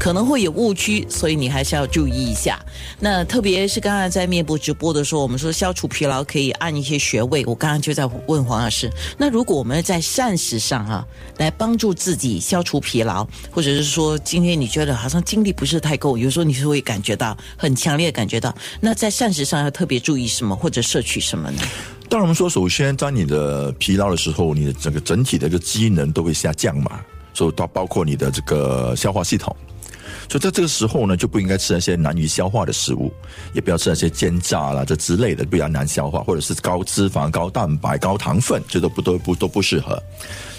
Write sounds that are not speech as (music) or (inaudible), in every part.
可能会有误区，所以你还是要注意一下。那特别是刚才在面部直播的时候，我们说消除疲劳可以按一些穴位。我刚刚就在问黄老师，那如果我们在膳食上啊，来帮助自己消除疲劳，或者是说今天你觉得好像精力不是太够，有时候你是会感觉到很强烈感觉到，那在膳食上要特别注意什么，或者摄取什么呢？当然，我们说首先在你的疲劳的时候，你的整个整体的一个机能都会下降嘛，所以到包括你的这个消化系统。所以在这个时候呢，就不应该吃那些难以消化的食物，也不要吃那些煎炸啦这之类的，比较难消化，或者是高脂肪、高蛋白、高糖分，这都不都不都不适合。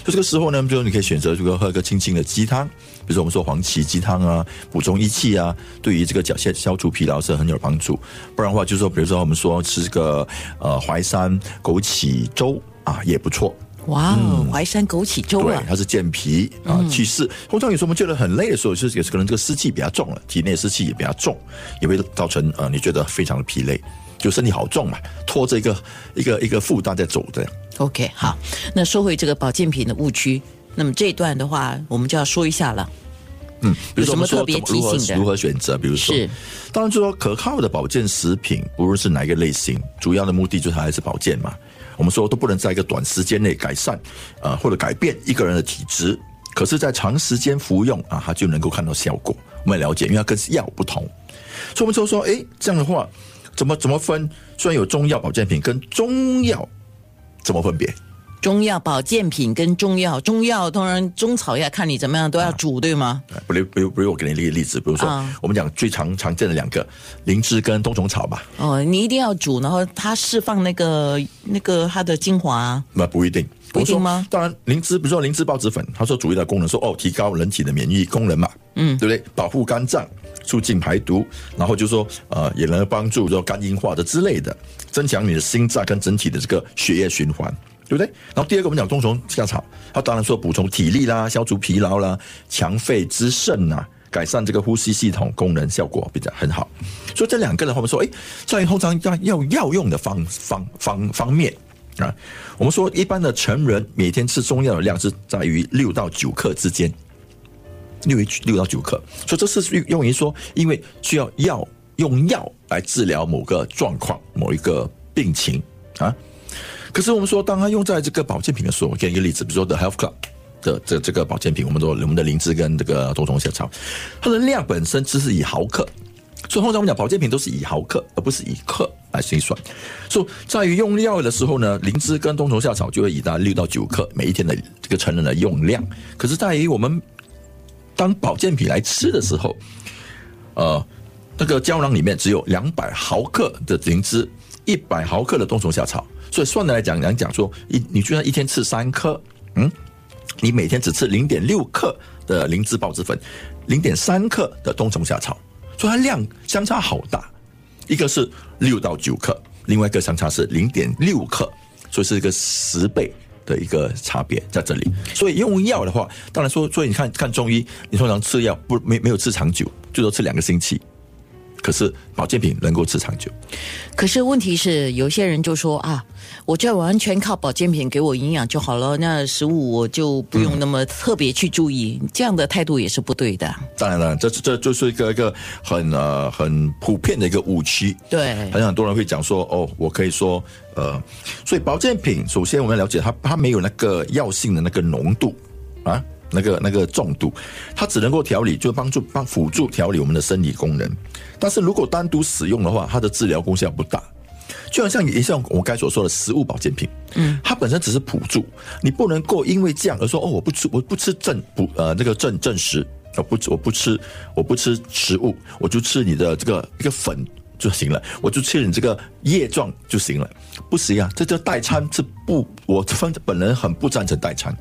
就这个时候呢，就你可以选择这个喝个清清的鸡汤，比如说我们说黄芪鸡汤啊，补充益气啊，对于这个脚消消除疲劳是很有帮助。不然的话，就是说，比如说我们说吃个呃淮山枸杞粥啊，也不错。哇哦，淮山枸杞粥啊，它是健脾啊，祛湿。通常有时候我们觉得很累的时候，就是也是可能这个湿气比较重了，体内湿气也比较重，也会造成呃你觉得非常的疲累，就身体好重嘛，拖着一个一个一个负担在走的。OK，好，那说回这个保健品的误区，那么这一段的话，我们就要说一下了。嗯，有什么特别提醒的？如何选择？比如说，是，当然就说可靠的保健食品，不论是哪一个类型，主要的目的就是还是保健嘛。我们说都不能在一个短时间内改善，呃，或者改变一个人的体质，可是，在长时间服用啊，它就能够看到效果。我们了解，因为它跟药不同，所以我们就说，哎，这样的话，怎么怎么分？虽然有中药保健品跟中药，怎么分别？中药保健品跟中药，中药当然中草药看你怎么样都要煮，对吗？不如，不如，不如我给你一个例子，比如说我们讲最常常见的两个灵芝跟冬虫草吧。哦，你一定要煮，然后它释放那个那个它的精华。那不一定，不一定吗？当然，灵芝比如说灵芝孢子粉，它说主要的功能说哦，提高人体的免疫功能嘛，嗯，对不对？保护肝脏，促进排毒，然后就说呃，也能帮助说肝硬化的之类的，增强你的心脏跟整体的这个血液循环。对不对？然后第二个我们讲冬虫夏草，它当然说补充体力啦，消除疲劳啦，强肺滋肾呐，改善这个呼吸系统功能，效果比较很好。所以这两个的话，我们说，哎，在通常要要药用的方 (laughs) 方方方面啊，我们说一般的成人每天吃中药的量是在于六到九克之间，六六到九克。所以这是用于说，因为需要药用药来治疗某个状况、某一个病情啊。可是我们说，当它用在这个保健品的时候，我给一个例子，比如说 The Health Club 的这这个保健品，我们说我们的灵芝跟这个冬虫夏草，它的量本身只是以毫克，所以通常我们讲保健品都是以毫克，而不是以克来计算。所以在于用药的时候呢，灵芝跟冬虫夏草就会以达六到九克每一天的这个成人的用量。可是在于我们当保健品来吃的时候，呃，那个胶囊里面只有两百毫克的灵芝，一百毫克的冬虫夏草。所以算的来讲，来讲说，一你居然一天吃三颗，嗯，你每天只吃零点六克的灵芝孢子粉，零点三克的冬虫夏草，所以它量相差好大，一个是六到九克，另外一个相差是零点六克，所以是一个十倍的一个差别在这里。所以用药的话，当然说，所以你看看中医，你通常吃药不没没有吃长久，最多吃两个星期。可是保健品能够吃长久，可是问题是有些人就说啊，我就完全靠保健品给我营养就好了，那食物我就不用那么特别去注意，这样的态度也是不对的。当然了，这这就是一个一个很呃很普遍的一个误区。对，很很多人会讲说哦，我可以说呃，所以保健品首先我们要了解它，它没有那个药性的那个浓度啊。那个那个重度，它只能够调理，就帮助帮辅助调理我们的生理功能。但是如果单独使用的话，它的治疗功效不大。就好像也像我刚才所说的食物保健品，嗯，它本身只是辅助，你不能够因为这样而说哦，我不吃我不吃正补呃那个正正食，我不我不吃我不吃食物，我就吃你的这个一个粉就行了，我就吃你这个液状就行了，不行啊，这叫代餐，这不我分本人很不赞成代餐。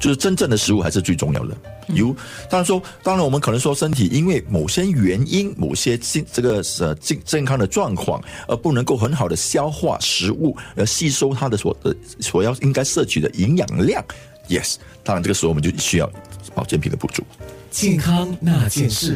就是真正的食物还是最重要的。有，当然说，当然我们可能说身体因为某些原因、某些健这个呃健健康的状况，而不能够很好的消化食物，而吸收它的所呃所要应该摄取的营养量。Yes，当然这个时候我们就需要保健品的补助。健康那件事。